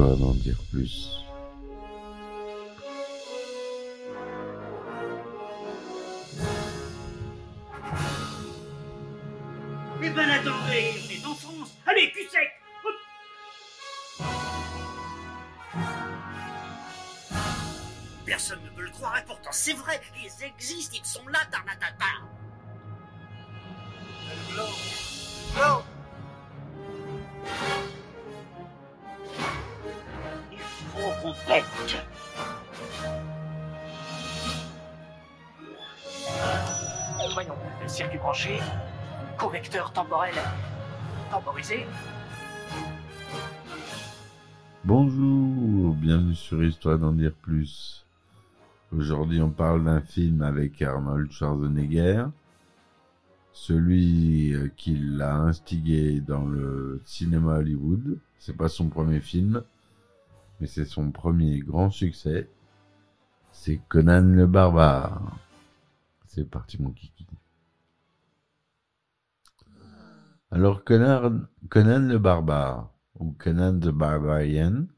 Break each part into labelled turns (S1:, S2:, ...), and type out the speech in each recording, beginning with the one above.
S1: histoire d'en dire plus.
S2: Eh ben attendez, on est en France. Allez, cul sec Personne ne peut le croire et pourtant c'est vrai, ils existent,
S1: Bonjour, bienvenue sur Histoire d'en dire plus. Aujourd'hui, on parle d'un film avec Arnold Schwarzenegger, celui euh, qui l'a instigé dans le cinéma Hollywood. C'est pas son premier film, mais c'est son premier grand succès. C'est Conan le barbare. C'est parti mon kiki. Alors Conan, le barbare, ou Conan the Barbarian,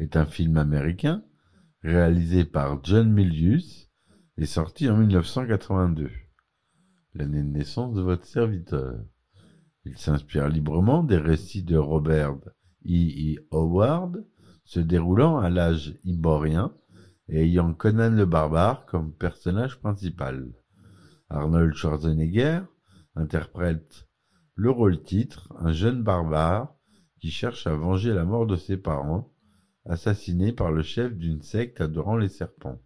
S1: est un film américain réalisé par John Milius et sorti en 1982, l'année de naissance de votre serviteur. Il s'inspire librement des récits de Robert E. E. Howard, se déroulant à l'âge iborien et ayant Conan le barbare comme personnage principal. Arnold Schwarzenegger interprète le rôle titre, un jeune barbare qui cherche à venger la mort de ses parents, assassinés par le chef d'une secte adorant les serpents.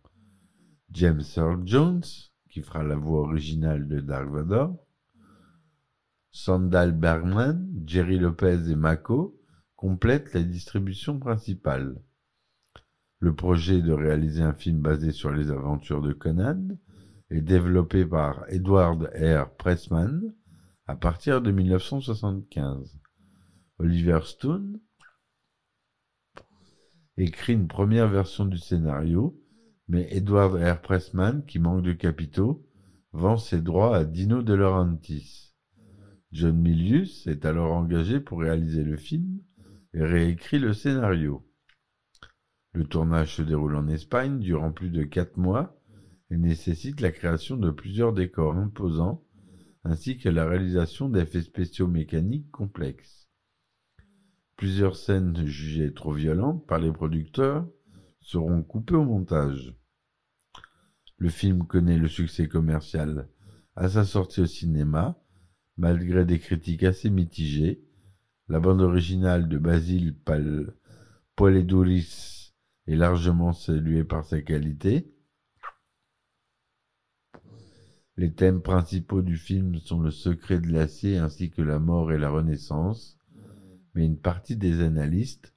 S1: James Earl Jones, qui fera la voix originale de Dark Vador, Sandal Bergman, Jerry Lopez et Mako complètent la distribution principale. Le projet de réaliser un film basé sur les aventures de Conan est développé par Edward R. Pressman à partir de 1975. Oliver Stone écrit une première version du scénario, mais Edward R. Pressman, qui manque de capitaux, vend ses droits à Dino De Laurentiis. John Milius est alors engagé pour réaliser le film et réécrit le scénario. Le tournage se déroule en Espagne durant plus de quatre mois et nécessite la création de plusieurs décors imposants ainsi que la réalisation d'effets spéciaux mécaniques complexes. Plusieurs scènes jugées trop violentes par les producteurs seront coupées au montage. Le film connaît le succès commercial à sa sortie au cinéma, malgré des critiques assez mitigées. La bande originale de Basil Pal Poledouris est largement saluée par sa qualité. Les thèmes principaux du film sont le secret de l'acier ainsi que la mort et la renaissance, mais une partie des analystes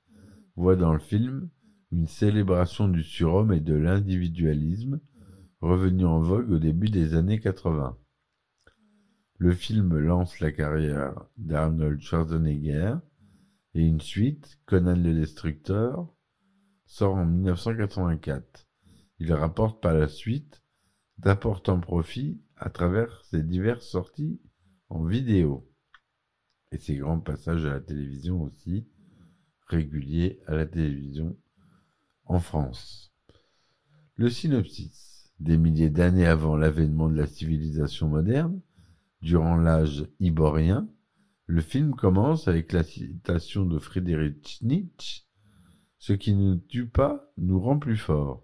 S1: voit dans le film une célébration du surhomme et de l'individualisme revenu en vogue au début des années 80. Le film lance la carrière d'Arnold Schwarzenegger et une suite, Conan le Destructeur, sort en 1984. Il rapporte par la suite d'importants profits à travers ses diverses sorties en vidéo et ses grands passages à la télévision aussi, réguliers à la télévision en France. Le synopsis. Des milliers d'années avant l'avènement de la civilisation moderne, durant l'âge iborien, le film commence avec la citation de Friedrich Nietzsche Ce qui ne tue pas nous rend plus forts.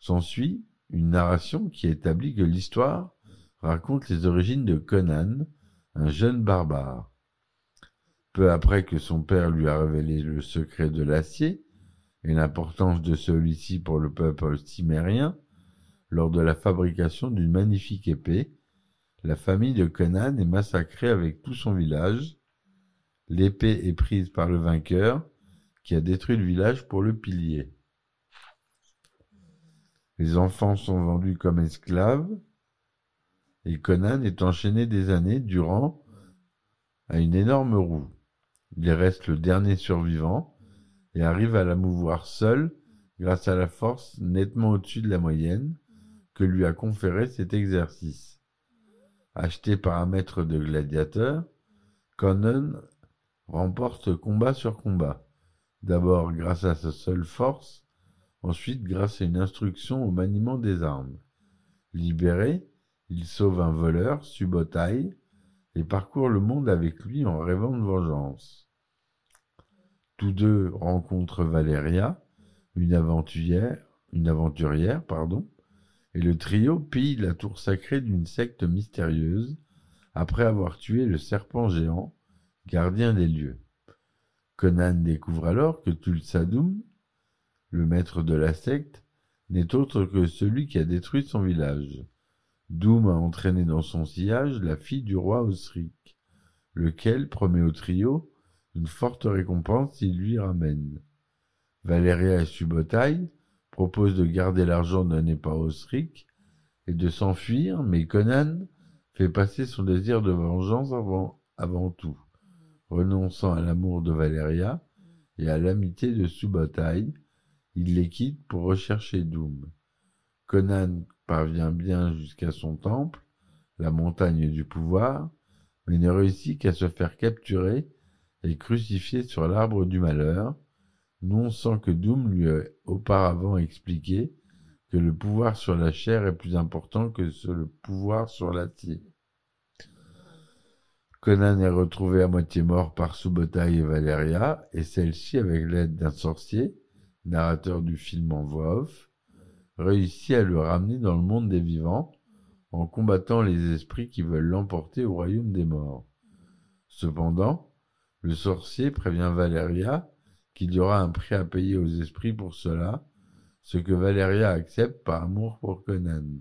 S1: S'ensuit une narration qui établit que l'histoire raconte les origines de Conan, un jeune barbare. Peu après que son père lui a révélé le secret de l'acier et l'importance de celui-ci pour le peuple cimérien, lors de la fabrication d'une magnifique épée, la famille de Conan est massacrée avec tout son village. L'épée est prise par le vainqueur, qui a détruit le village pour le pilier. Les enfants sont vendus comme esclaves, et Conan est enchaîné des années durant à une énorme roue. Il reste le dernier survivant et arrive à la mouvoir seul grâce à la force nettement au-dessus de la moyenne que lui a conféré cet exercice. Acheté par un maître de gladiateurs, Conan remporte combat sur combat, D'abord grâce à sa seule force, ensuite grâce à une instruction au maniement des armes. Libéré, il sauve un voleur, Subotai, et parcourt le monde avec lui en rêvant de vengeance. Tous deux rencontrent Valéria, une aventurière, une aventurière, pardon, et le trio pille la tour sacrée d'une secte mystérieuse après avoir tué le serpent géant, gardien des lieux. Conan découvre alors que Tulsadum, le maître de la secte, n'est autre que celui qui a détruit son village. Doom a entraîné dans son sillage la fille du roi Osric, lequel promet au trio une forte récompense s'il lui ramène. Valéria et Subotai proposent de garder l'argent donné par Osric et de s'enfuir, mais Conan fait passer son désir de vengeance avant, avant tout, renonçant à l'amour de Valéria et à l'amitié de Subotai, il les quitte pour rechercher Doom. Conan parvient bien jusqu'à son temple, la montagne du pouvoir, mais ne réussit qu'à se faire capturer et crucifier sur l'arbre du malheur, non sans que Doom lui ait auparavant expliqué que le pouvoir sur la chair est plus important que le pouvoir sur l'acier. Conan est retrouvé à moitié mort par Subotai et Valeria, et celle-ci, avec l'aide d'un sorcier, narrateur du film en voix off, réussit à le ramener dans le monde des vivants en combattant les esprits qui veulent l'emporter au royaume des morts. Cependant, le sorcier prévient Valéria qu'il y aura un prix à payer aux esprits pour cela, ce que Valéria accepte par amour pour Conan.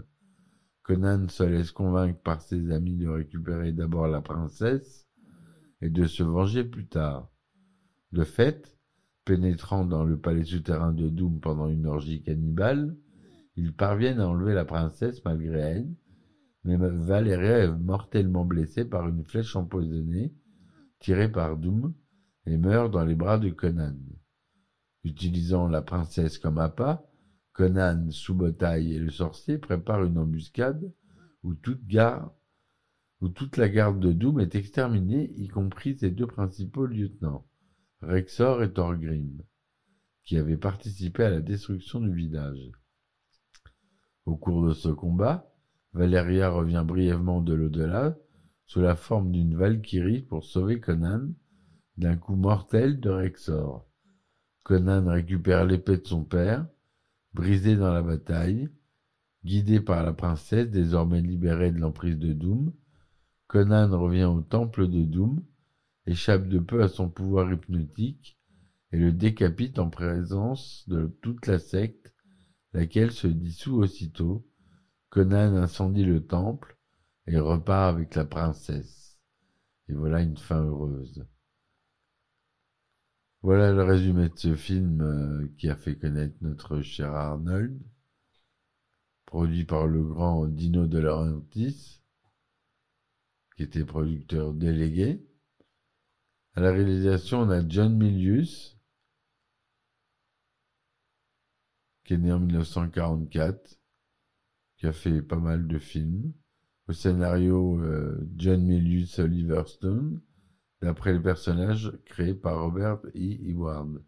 S1: Conan se laisse convaincre par ses amis de récupérer d'abord la princesse et de se venger plus tard. De fait, pénétrant dans le palais souterrain de Doom pendant une orgie cannibale, ils parviennent à enlever la princesse malgré elle, mais Valéria est mortellement blessée par une flèche empoisonnée tirée par Doom et meurt dans les bras de Conan. Utilisant la princesse comme appât, Conan, Subotai et le sorcier préparent une embuscade où toute, où toute la garde de Doom est exterminée, y compris ses deux principaux lieutenants, Rexor et Thorgrim, qui avaient participé à la destruction du village. Au cours de ce combat, Valéria revient brièvement de l'au-delà sous la forme d'une Valkyrie pour sauver Conan d'un coup mortel de Rexor. Conan récupère l'épée de son père, brisée dans la bataille. Guidé par la princesse, désormais libérée de l'emprise de Doom, Conan revient au temple de Doom, échappe de peu à son pouvoir hypnotique et le décapite en présence de toute la secte laquelle se dissout aussitôt. Conan incendie le temple et repart avec la princesse. Et voilà une fin heureuse. Voilà le résumé de ce film euh, qui a fait connaître notre cher Arnold, produit par le grand Dino De Laurentiis, qui était producteur délégué. À la réalisation, on a John Milius, qui est né en 1944, qui a fait pas mal de films. Au scénario, euh, John Milius Oliver Stone, d'après le personnage créé par Robert E. Eward.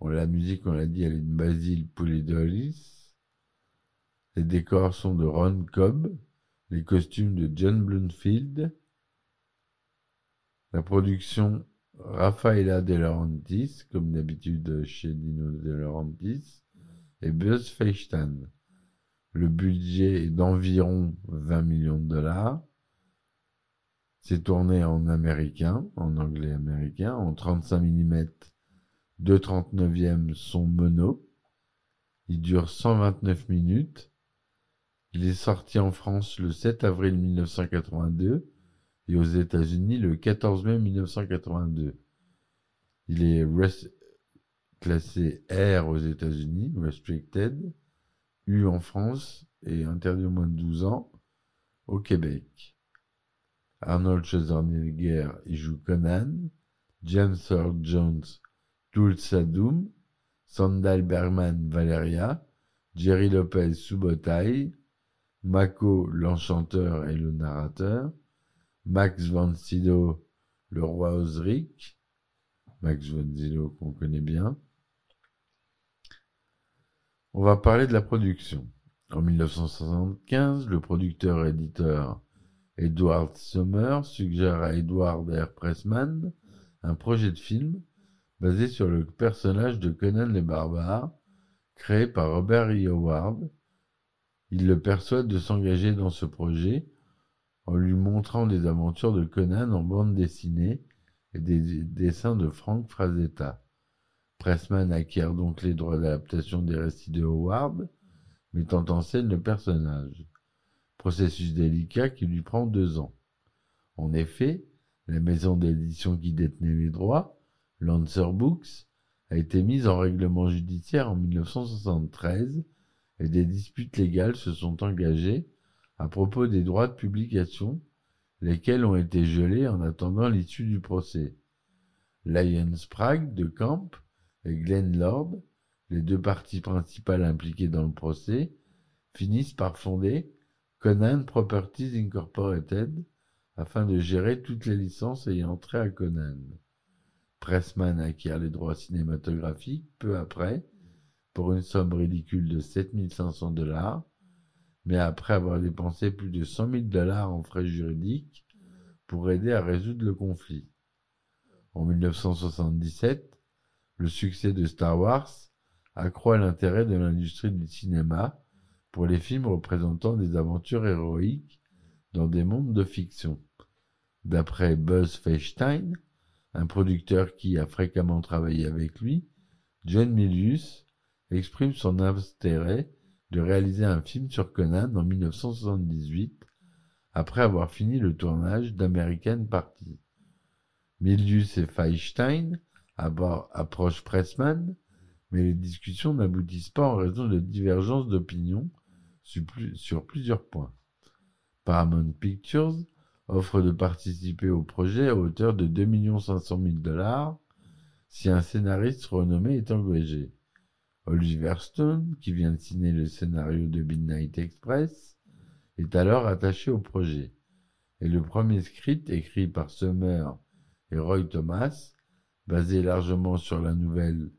S1: la musique, on l'a dit, elle est de Basil Poulidolis. Les décors sont de Ron Cobb. Les costumes de John Bloomfield. La production Rafaela De Laurentiis, comme d'habitude chez Dino De Laurentiis et Buzz Feistan. Le budget est d'environ 20 millions de dollars. C'est tourné en américain, en anglais américain, en 35 mm, 2,39e son mono. Il dure 129 minutes. Il est sorti en France le 7 avril 1982 et aux États-Unis le 14 mai 1982. Il est classé R aux États-Unis, restricted, U en France et interdit au moins de 12 ans au Québec. Arnold Schwarzenegger y joue Conan, James Earl Jones Tulsa Doom, Sandal Bergman Valeria, Jerry Lopez Subotai, Mako l'enchanteur et le narrateur, Max von Sydow le roi Osric, Max von Sydow qu'on connaît bien. On va parler de la production. En 1975, le producteur-éditeur Edward Sommer suggère à Edward R. Pressman un projet de film basé sur le personnage de Conan le Barbare, créé par Robert E. Howard. Il le persuade de s'engager dans ce projet en lui montrant des aventures de Conan en bande dessinée et des dessins de Frank Frazetta. Pressman acquiert donc les droits d'adaptation des récits de Howard, mettant en scène le personnage. Processus délicat qui lui prend deux ans. En effet, la maison d'édition qui détenait les droits, Lancer Books, a été mise en règlement judiciaire en 1973 et des disputes légales se sont engagées à propos des droits de publication, lesquels ont été gelés en attendant l'issue du procès. Lion Sprague de Camp Glenn Lord, les deux parties principales impliquées dans le procès, finissent par fonder Conan Properties Incorporated afin de gérer toutes les licences ayant trait à Conan. Pressman acquiert les droits cinématographiques peu après pour une somme ridicule de 7500 dollars, mais après avoir dépensé plus de 100 000 dollars en frais juridiques pour aider à résoudre le conflit. En 1977, le succès de Star Wars accroît l'intérêt de l'industrie du cinéma pour les films représentant des aventures héroïques dans des mondes de fiction. D'après Buzz Feinstein, un producteur qui a fréquemment travaillé avec lui, John Milius exprime son intérêt de réaliser un film sur Conan en 1978, après avoir fini le tournage d'American Party. Milius et Feinstein approchent Pressman, mais les discussions n'aboutissent pas en raison de divergences d'opinion sur plusieurs points. Paramount Pictures offre de participer au projet à hauteur de 2 500 000 dollars si un scénariste renommé est engagé. Oliver Stone, qui vient de signer le scénario de Midnight Express, est alors attaché au projet. Et le premier script écrit par Summer et Roy Thomas, basé largement sur la nouvelle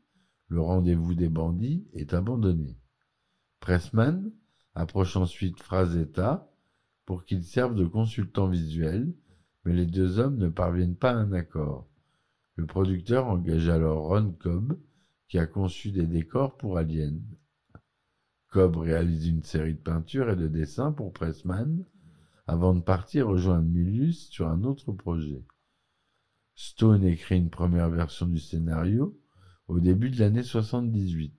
S1: Le rendez-vous des bandits, est abandonné. Pressman approche ensuite Frazetta pour qu'il serve de consultant visuel, mais les deux hommes ne parviennent pas à un accord. Le producteur engage alors Ron Cobb, qui a conçu des décors pour Alien. Cobb réalise une série de peintures et de dessins pour Pressman, avant de partir rejoindre Milius sur un autre projet. Stone écrit une première version du scénario au début de l'année 78.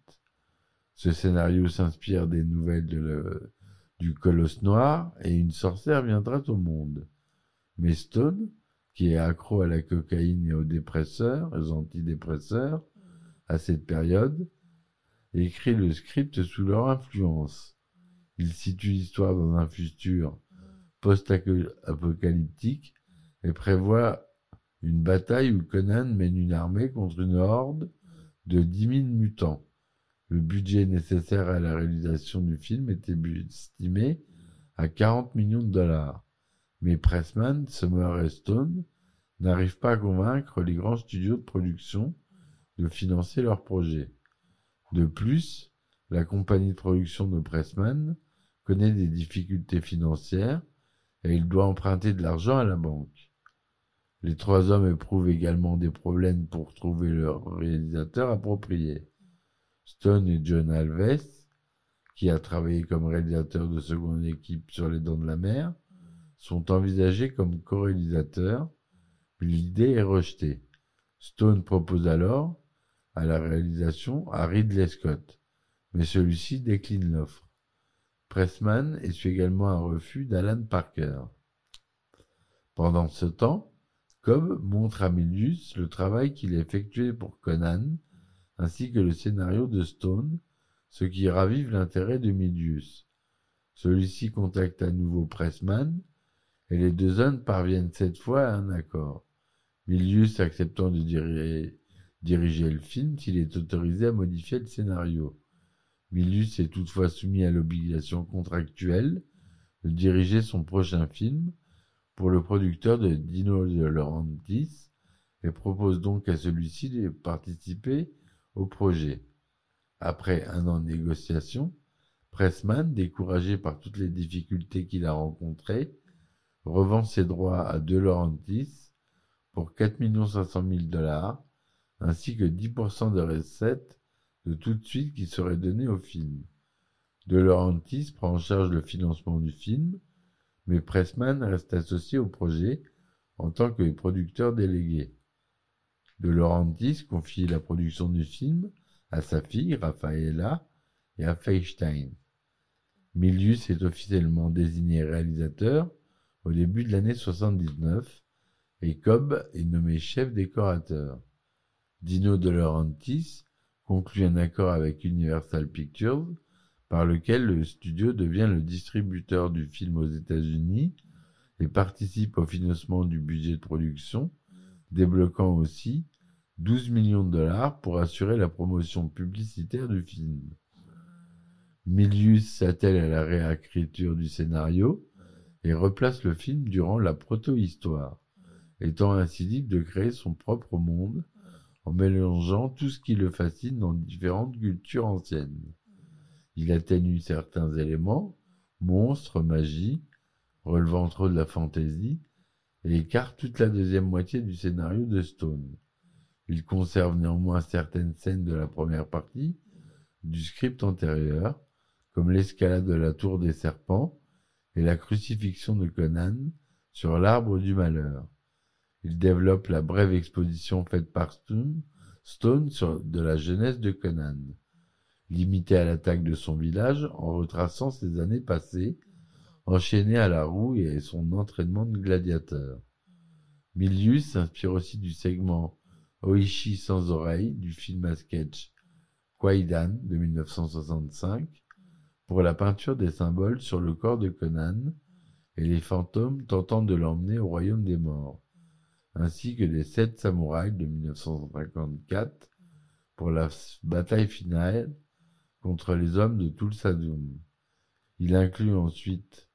S1: Ce scénario s'inspire des nouvelles du colosse noir et une sorcière viendra au monde. Mais Stone, qui est accro à la cocaïne et aux dépresseurs, aux antidépresseurs, à cette période, écrit le script sous leur influence. Il situe l'histoire dans un futur post-apocalyptique et prévoit une bataille où Conan mène une armée contre une horde de dix mille mutants. Le budget nécessaire à la réalisation du film était estimé à 40 millions de dollars. Mais Pressman, Summer et Stone n'arrivent pas à convaincre les grands studios de production de financer leur projet. De plus, la compagnie de production de Pressman connaît des difficultés financières et il doit emprunter de l'argent à la banque. Les trois hommes éprouvent également des problèmes pour trouver leur réalisateur approprié. Stone et John Alves, qui a travaillé comme réalisateur de seconde équipe sur Les Dents de la Mer, sont envisagés comme co-réalisateurs, mais l'idée est rejetée. Stone propose alors à la réalisation à Ridley Scott, mais celui-ci décline l'offre. Pressman essuie également un refus d'Alan Parker. Pendant ce temps, Cobb montre à Milius le travail qu'il a effectué pour Conan, ainsi que le scénario de Stone, ce qui ravive l'intérêt de Milius. Celui-ci contacte à nouveau Pressman, et les deux hommes parviennent cette fois à un accord. Milius acceptant de diriger le film s'il est autorisé à modifier le scénario. Milius est toutefois soumis à l'obligation contractuelle de diriger son prochain film le producteur de Dino de Laurentiis et propose donc à celui-ci de participer au projet. Après un an de négociation, Pressman, découragé par toutes les difficultés qu'il a rencontrées, revend ses droits à De Laurentiis pour 4 500 000 dollars, ainsi que 10% de recettes de tout de suite qui seraient données au film. De Laurentiis prend en charge le financement du film, mais Pressman reste associé au projet en tant que producteur délégué. De Laurentiis confie la production du film à sa fille Raffaella et à Feinstein. Milius est officiellement désigné réalisateur au début de l'année 79 et Cobb est nommé chef décorateur. Dino De Laurentiis conclut un accord avec Universal Pictures par lequel le studio devient le distributeur du film aux États-Unis et participe au financement du budget de production, débloquant aussi 12 millions de dollars pour assurer la promotion publicitaire du film. Milius s'attelle à la réécriture du scénario et replace le film durant la proto-histoire, étant ainsi libre de créer son propre monde en mélangeant tout ce qui le fascine dans différentes cultures anciennes. Il atténue certains éléments, monstres, magie, relevant trop de la fantaisie, et écarte toute la deuxième moitié du scénario de Stone. Il conserve néanmoins certaines scènes de la première partie du script antérieur, comme l'escalade de la tour des serpents et la crucifixion de Conan sur l'arbre du malheur. Il développe la brève exposition faite par Stone, de la jeunesse de Conan, limité à l'attaque de son village en retraçant ses années passées, enchaîné à la roue et son entraînement de gladiateur. Milius s'inspire aussi du segment Oishi sans oreille du film à sketch Kwaidan de 1965 pour la peinture des symboles sur le corps de Conan et les fantômes tentant de l'emmener au royaume des morts, ainsi que des sept samouraïs de 1954 pour la bataille finale contre les hommes de Tulsadum. Il inclut ensuite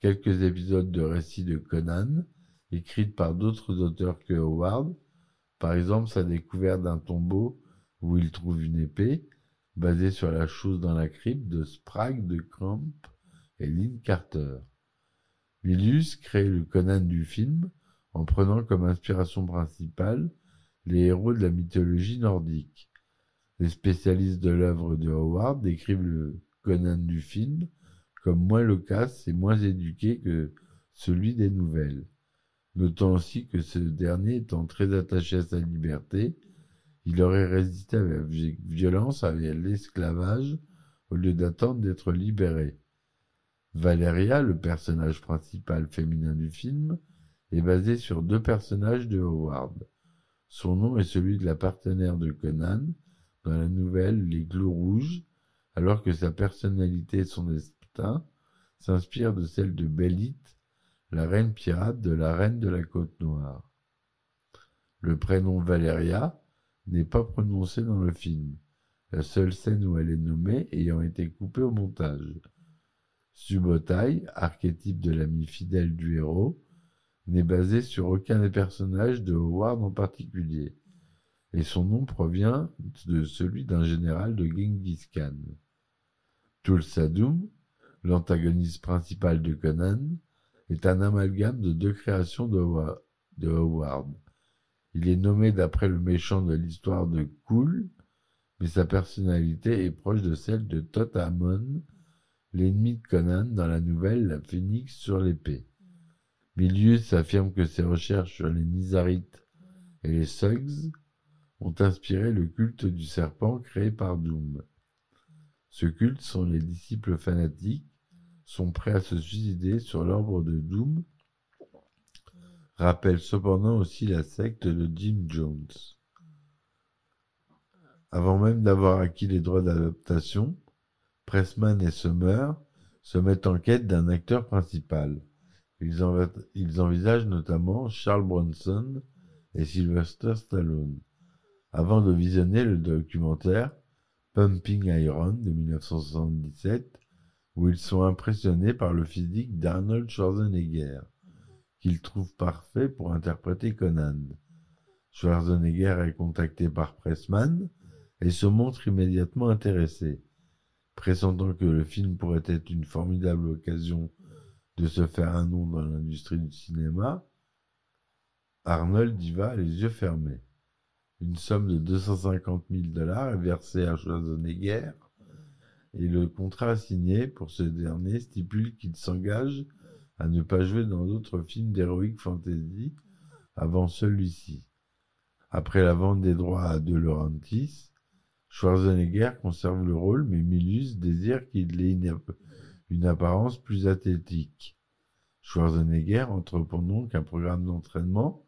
S1: quelques épisodes de récits de Conan, écrits par d'autres auteurs que Howard, par exemple sa découverte d'un tombeau où il trouve une épée, basé sur la chose dans la crypte de Sprague de Crump et Lynn Carter. Milius crée le Conan du film en prenant comme inspiration principale les héros de la mythologie nordique. Les spécialistes de l'œuvre de Howard décrivent le Conan du film comme moins loquace et moins éduqué que celui des nouvelles. Notant aussi que ce dernier étant très attaché à sa liberté, il aurait résisté avec violence à l'esclavage au lieu d'attendre d'être libéré. Valeria, le personnage principal féminin du film, est basé sur deux personnages de Howard. Son nom est celui de la partenaire de Conan dans la nouvelle Les Clous Rouges, alors que sa personnalité et son destin s'inspirent de celle de Belit, la reine pirate de la reine de la Côte Noire. Le prénom Valeria n'est pas prononcée dans le film, la seule scène où elle est nommée ayant été coupée au montage. Subotai, archétype de l'ami fidèle du héros, n'est basé sur aucun des personnages de Howard en particulier, et son nom provient de celui d'un général de Genghis Khan. Tulsadum, l'antagoniste principal de Conan, est un amalgame de deux créations de Howard. Il est nommé d'après le méchant de l'histoire de Cool, mais sa personnalité est proche de celle de Tot Amon, l'ennemi de Conan dans la nouvelle La Phénix sur l'épée. Milius affirme que ses recherches sur les Nizarites et les Suggs ont inspiré le culte du serpent créé par Doom. Ce culte sont les disciples fanatiques, sont prêts à se suicider sur l'ordre de Doom rappelle cependant aussi la secte de Jim Jones. Avant même d'avoir acquis les droits d'adaptation, Pressman et Summer se mettent en quête d'un acteur principal. Ils, envisagent notamment Charles Bronson et Sylvester Stallone, avant de visionner le documentaire Pumping Iron de 1977, où ils sont impressionnés par le physique d'Arnold Schwarzenegger qu'il trouve parfait pour interpréter Conan. Schwarzenegger est contacté par Pressman et se montre immédiatement intéressé. Pressentant que le film pourrait être une formidable occasion de se faire un nom dans l'industrie du cinéma, Arnold y va les yeux fermés. Une somme de 250 000 dollars est versée à Schwarzenegger et le contrat signé pour ce dernier stipule qu'il s'engage à ne pas jouer dans d'autres films d'heroic fantasy avant celui-ci. Après la vente des droits à De Laurentiis, Schwarzenegger conserve le rôle, mais Milius désire qu'il ait une, une, apparence plus athlétique. Schwarzenegger entreprend donc un programme d'entraînement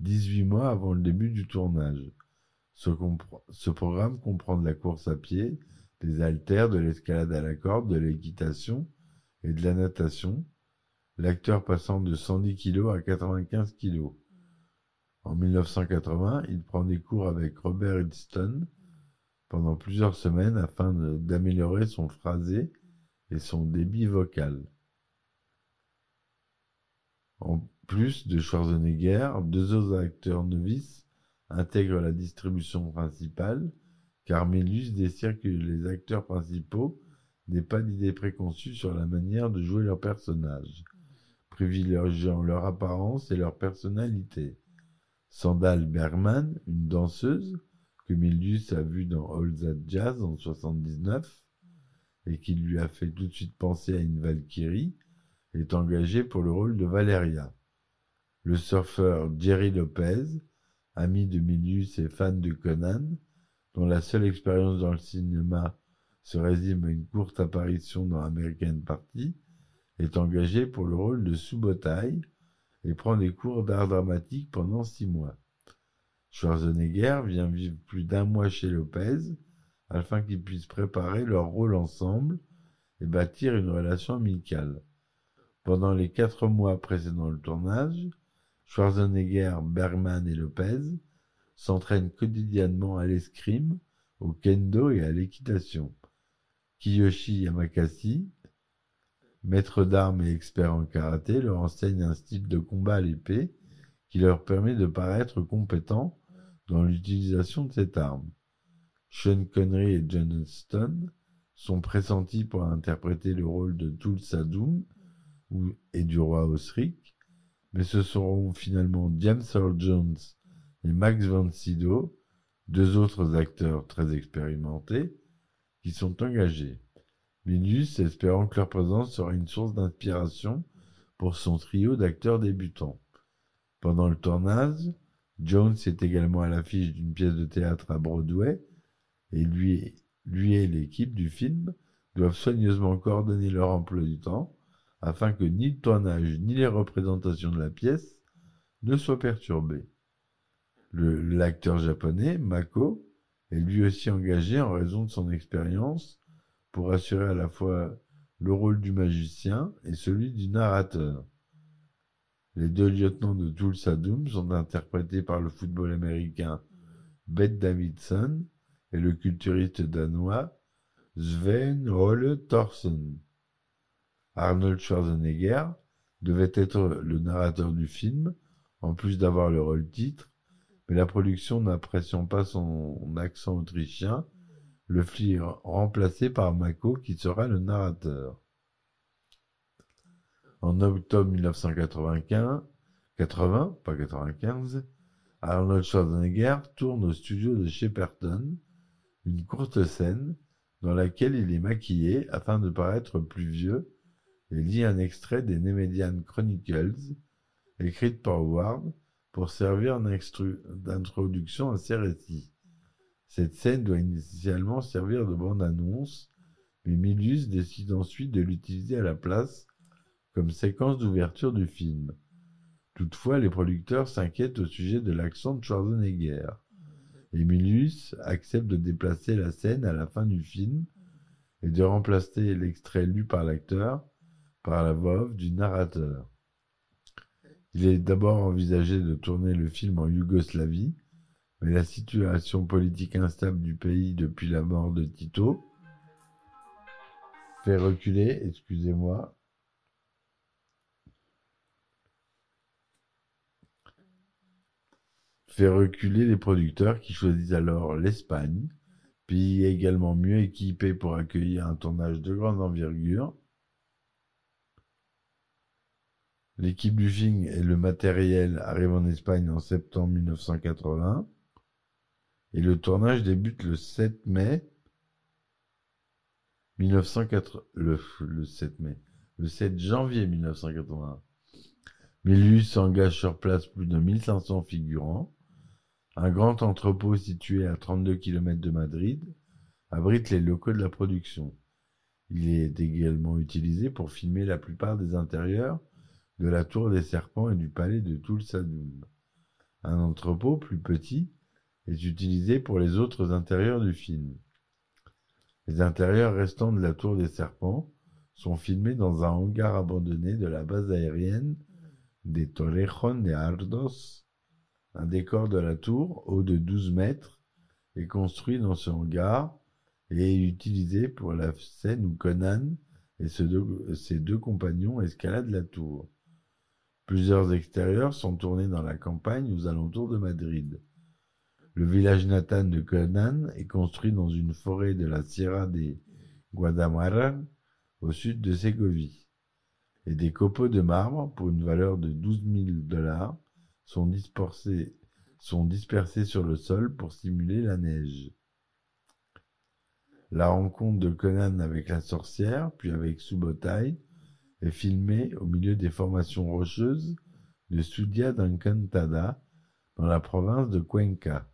S1: 18 mois avant le début du tournage. Ce, programme comprend de la course à pied, des haltères, de l'escalade à la corde, de l'équitation et de la natation, l'acteur passant de 110 kg à 95 kg. En 1980, il prend des cours avec Robert Edston pendant plusieurs semaines afin d'améliorer son phrasé et son débit vocal. En plus de Schwarzenegger, deux autres acteurs novices intègrent la distribution principale, car Mélus désire que les acteurs principaux n'aient pas d'idées préconçues sur la manière de jouer leur personnage, privilégiant leur apparence et leur personnalité. Sandal Bergman, une danseuse que Milius a vue dans All That Jazz en 79 et qui lui a fait tout de suite penser à une Valkyrie, est engagée pour le rôle de Valeria. Le surfeur Jerry Lopez, ami de Milius et fan de Conan, dont la seule expérience dans le cinéma se résume à une courte apparition dans American Party, est engagé pour le rôle de Subotai, et prend des cours d'art dramatique pendant six mois. Schwarzenegger vient vivre plus d'un mois chez Lopez afin qu'ils puissent préparer leur rôle ensemble et bâtir une relation amicale. Pendant les quatre mois précédant le tournage, Schwarzenegger, Bergman et Lopez s'entraînent quotidiennement à l'escrime, au kendo et à l'équitation. Kiyoshi Yamakasi, maître d'armes et expert en karaté, leur enseigne un style de combat à l'épée qui leur permet de paraître compétents dans l'utilisation de cette arme. Sean Connery et John Stone sont pressentis pour interpréter le rôle de Tulsa Doom et du roi Osric, mais ce seront finalement James Earl Jones et Max von Sydow, deux autres acteurs très expérimentés, qui sont engagés. Milius espérant que leur présence sera une source d'inspiration pour son trio d'acteurs débutants. Pendant le tournage, Jones est également à l'affiche d'une pièce de théâtre à Broadway et lui et l'équipe du film doivent soigneusement coordonner leur emploi du temps afin que ni le tournage ni les représentations de la pièce ne soient perturbés. L'acteur japonais, Mako, est lui aussi engagé en raison de son expérience pour assurer à la fois le rôle du magicien et celui du narrateur. Les deux lieutenants de Tulsa Doom sont interprétés par le football américain Bette Davidson et le culturiste danois Sven Ole Thorsen. Arnold Schwarzenegger devait être le narrateur du film, en plus d'avoir le rôle titre, mais la production n'appréciant pas son accent autrichien, le fit remplacer par Mako qui sera le narrateur. En octobre 1995, 80, pas 95, Arnold Schwarzenegger tourne au studio de Shepperton une courte scène dans laquelle il est maquillé afin de paraître plus vieux et lit un extrait des Nemedian Chronicles écrite par Ward pour servir d'introduction à ses récits. Cette scène doit initialement servir de bande-annonce, mais Milius décide ensuite de l'utiliser à la place comme séquence d'ouverture du film. Toutefois, les producteurs s'inquiètent au sujet de l'accent de Schwarzenegger. Emilius accepte de déplacer la scène à la fin du film et de remplacer l'extrait lu par l'acteur par la voix du narrateur. Il est d'abord envisagé de tourner le film en Yougoslavie, mais la situation politique instable du pays depuis la mort de Tito fait reculer, excusez-moi, fait reculer les producteurs qui choisissent alors l'Espagne, pays également mieux équipé pour accueillir un tournage de grande envergure. L'équipe du film et le matériel arrivent en Espagne en septembre 1980 et le tournage débute le 7 mai 1980, le, le 7 mai, le 7 janvier 1981. Milius engage sur place plus de 1500 figurants. Un grand entrepôt situé à 32 km de Madrid abrite les locaux de la production. Il est également utilisé pour filmer la plupart des intérieurs de la tour des serpents et du palais de Tulsadum. Un entrepôt plus petit est utilisé pour les autres intérieurs du film. Les intérieurs restants de la tour des serpents sont filmés dans un hangar abandonné de la base aérienne des Torrejon de Ardos, un décor de la tour, haut de 12 mètres, est construit dans ce hangar et est utilisé pour la scène où Conan et ses deux compagnons escaladent la tour. Plusieurs extérieurs sont tournés dans la campagne aux alentours de Madrid. Le village natal de Conan est construit dans une forêt de la Sierra de Guadalajara, au sud de Ségovie. Et des copeaux de marbre, pour une valeur de 12 000 dollars, sont dispersés, sont dispersés sur le sol pour simuler la neige. La rencontre de Conan avec la sorcière, puis avec Subotai, est filmée au milieu des formations rocheuses de Sudia d'Encantada, dans la province de Cuenca.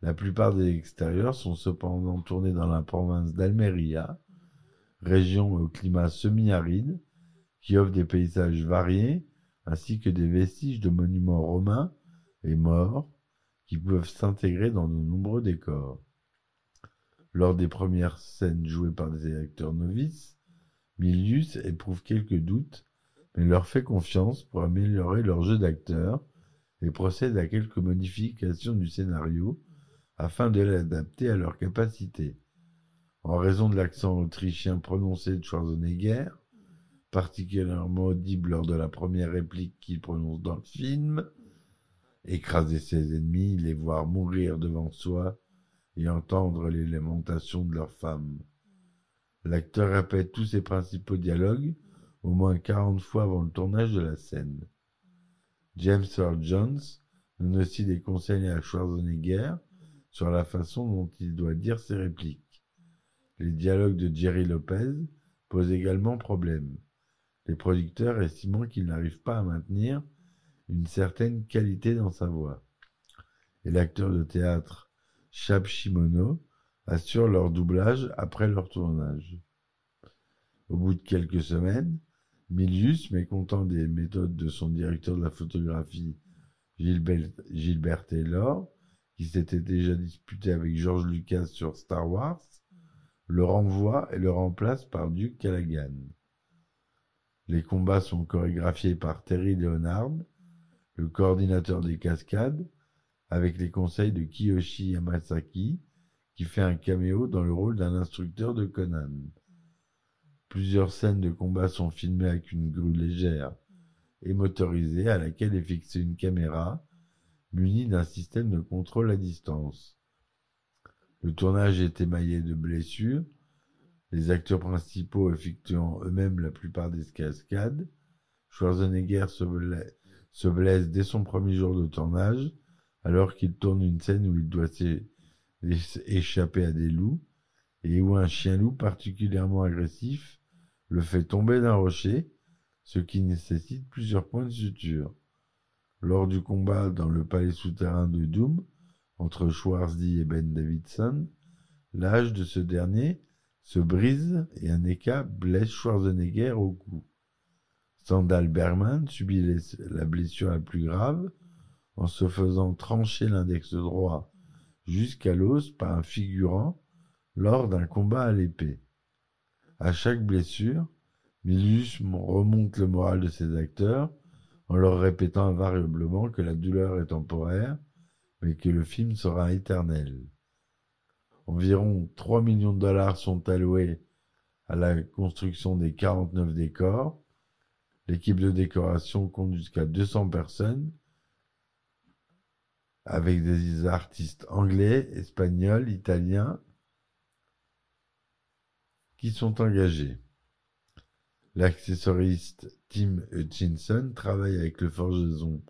S1: La plupart des extérieurs sont cependant tournés dans la province d'Almeria, région au climat semi-aride, qui offre des paysages variés ainsi que des vestiges de monuments romains et morts qui peuvent s'intégrer dans de nombreux décors. Lors des premières scènes jouées par des acteurs novices, Milius éprouve quelques doutes, mais leur fait confiance pour améliorer leur jeu d'acteur et procède à quelques modifications du scénario afin de l'adapter à leurs capacités. En raison de l'accent autrichien prononcé de Schwarzenegger, particulièrement audible lors de la première réplique qu'il prononce dans le film, écraser ses ennemis, les voir mourir devant soi et entendre les lamentations de leurs femmes. L'acteur répète tous ses principaux dialogues au moins quarante fois avant le tournage de la scène. James Earl Jones donne aussi des conseils à Schwarzenegger sur la façon dont il doit dire ses répliques. Les dialogues de Jerry Lopez posent également problème les producteurs estimant qu'il n'arrive pas à maintenir une certaine qualité dans sa voix. Et l'acteur de théâtre Chab Shimono assure leur doublage après leur tournage. Au bout de quelques semaines, Milius, mécontent des méthodes de son directeur de la photographie, Gilbert, Gilbert Taylor, qui s'était déjà disputé avec George Lucas sur Star Wars, le renvoie et le remplace par Duke Callaghan. Les combats sont chorégraphiés par Terry Leonard, le coordinateur des cascades, avec les conseils de Kiyoshi Yamasaki, qui fait un caméo dans le rôle d'un instructeur de Conan. Plusieurs scènes de combat sont filmées avec une grue légère et motorisée à laquelle est fixée une caméra munie d'un système de contrôle à distance. Le tournage est émaillé de blessures, les acteurs principaux effectuant eux-mêmes la plupart des cascades. Schwarzenegger se blesse, dès son premier jour de tournage, alors qu'il tourne une scène où il doit échapper à des loups, et où un chien-loup particulièrement agressif le fait tomber d'un rocher, ce qui nécessite plusieurs points de suture. Lors du combat dans le palais souterrain de Doom, entre Schwarzy et Ben Davidson, l'âge de ce dernier se brise et un éca blesse Schwarzenegger au cou. Sandal Berman subit la blessure la plus grave en se faisant trancher l'index droit jusqu'à l'os par un figurant lors d'un combat à l'épée. À chaque blessure, Milius remonte le moral de ses acteurs en leur répétant invariablement que la douleur est temporaire, mais que le film sera éternel. Environ 3 millions de dollars sont alloués à la construction des 49 décors. L'équipe de décoration compte jusqu'à 200 personnes avec des artistes anglais, espagnols, italiens qui sont engagés. L'accessoriste Tim Hutchinson travaille avec le forgeron,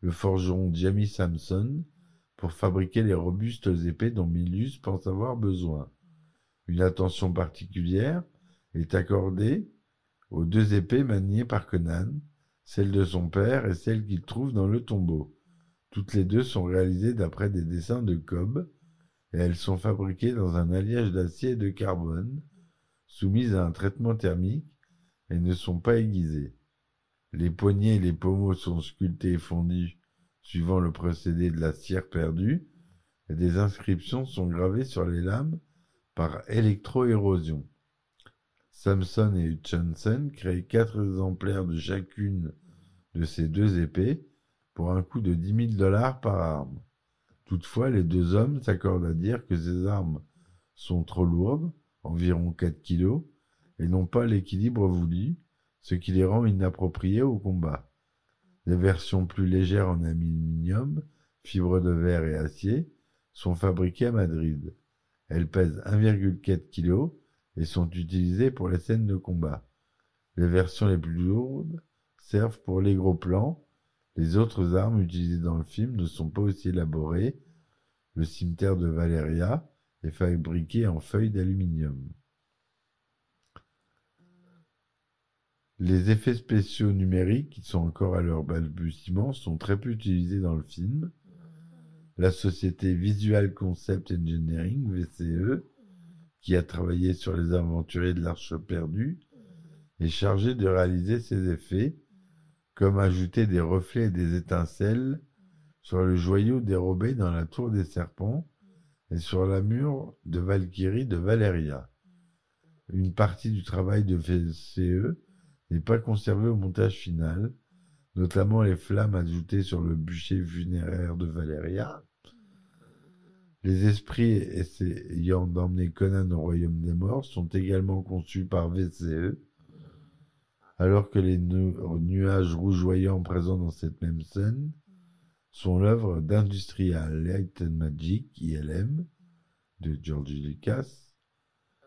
S1: le forgeron Jamie Samson pour fabriquer les robustes épées dont Milius pense avoir besoin. Une attention particulière est accordée aux deux épées maniées par Conan, celle de son père et celle qu'il trouve dans le tombeau. Toutes les deux sont réalisées d'après des dessins de Cobb, et elles sont fabriquées dans un alliage d'acier et de carbone, soumises à un traitement thermique, et ne sont pas aiguisées. Les poignets et les pommeaux sont sculptés et fondus suivant le procédé de la cire perdue, et des inscriptions sont gravées sur les lames par électroérosion. Samson et Hutchinson créent quatre exemplaires de chacune de ces deux épées pour un coût de dix mille dollars par arme. Toutefois, les deux hommes s'accordent à dire que ces armes sont trop lourdes, environ 4 kilos, et n'ont pas l'équilibre voulu, ce qui les rend inappropriées au combat. Des versions plus légères en aluminium, fibres de verre et acier sont fabriquées à Madrid. Elles pèsent 1,4 kg et sont utilisées pour les scènes de combat. Les versions les plus lourdes servent pour les gros plans. Les autres armes utilisées dans le film ne sont pas aussi élaborées. Le cimetière de Valeria est fabriqué en feuilles d'aluminium. Les effets spéciaux numériques, qui sont encore à leur balbutiement, sont très peu utilisés dans le film. La société Visual Concept Engineering, VCE, qui a travaillé sur les aventuriers de l'Arche perdue, est chargée de réaliser ces effets, comme ajouter des reflets et des étincelles sur le joyau dérobé dans la tour des serpents et sur la mur de Valkyrie de Valeria. Une partie du travail de VCE n'est pas conservée au montage final, notamment les flammes ajoutées sur le bûcher funéraire de Valeria. Les esprits essayant d'emmener Conan au royaume des morts sont également conçus par VCE, alors que les nuages rougeoyants présents dans cette même scène sont l'œuvre d'Industrial Light and Magic, ILM, de George Lucas.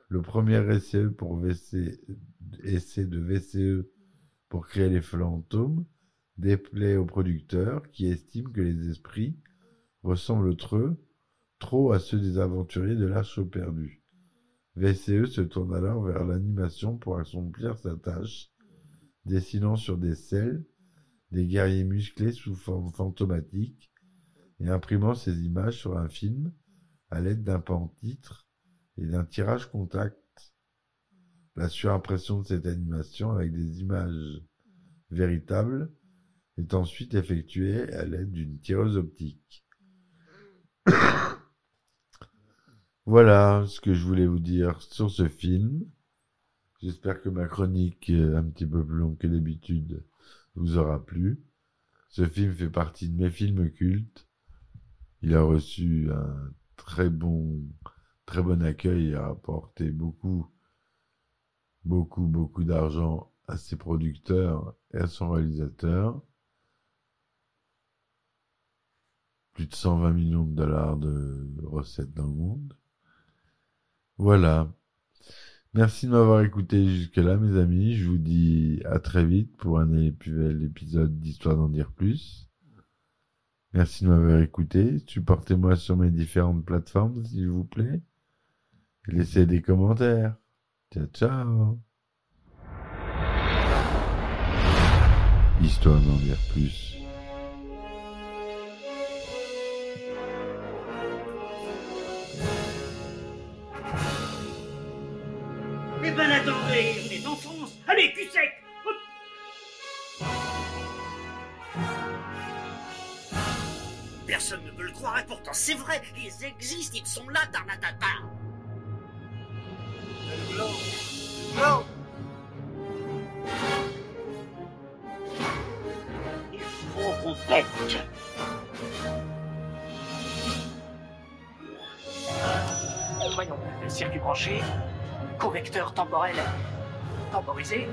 S1: Le premier essai, essai de VCE pour créer les fantômes déplaît au producteur qui estime que les esprits ressemblent trop, trop à ceux des aventuriers de l'Arche perdue. VCE se tourne alors vers l'animation pour accomplir sa tâche, dessinant sur des selles des guerriers musclés sous forme fantomatique et imprimant ces images sur un film à l'aide d'un pan-titre et d'un tirage contact. La surimpression de cette animation avec des images véritables est ensuite effectuée à l'aide d'une tireuse optique. voilà ce que je voulais vous dire sur ce film. J'espère que ma chronique, un petit peu plus longue que d'habitude, vous aura plu. Ce film fait partie de mes films cultes. Il a reçu un très bon, très bon accueil et a apporté beaucoup, beaucoup, beaucoup d'argent à ses producteurs et à son réalisateur. Plus de 120 millions de dollars de recettes dans le monde. Voilà. Merci de m'avoir écouté jusque-là, mes amis. Je vous dis à très vite pour un épisode d'Histoire d'en dire plus. Merci de m'avoir écouté. Supportez-moi sur mes différentes plateformes, s'il vous plaît. Laissez des commentaires. Ciao, ciao. Histoire d'en dire plus.
S2: C'est vrai, ils existent, ils sont là, Tarnatata.
S3: Blanc
S2: Il faut qu'on
S3: Voyons, circuit branché, correcteur temporel temporisé,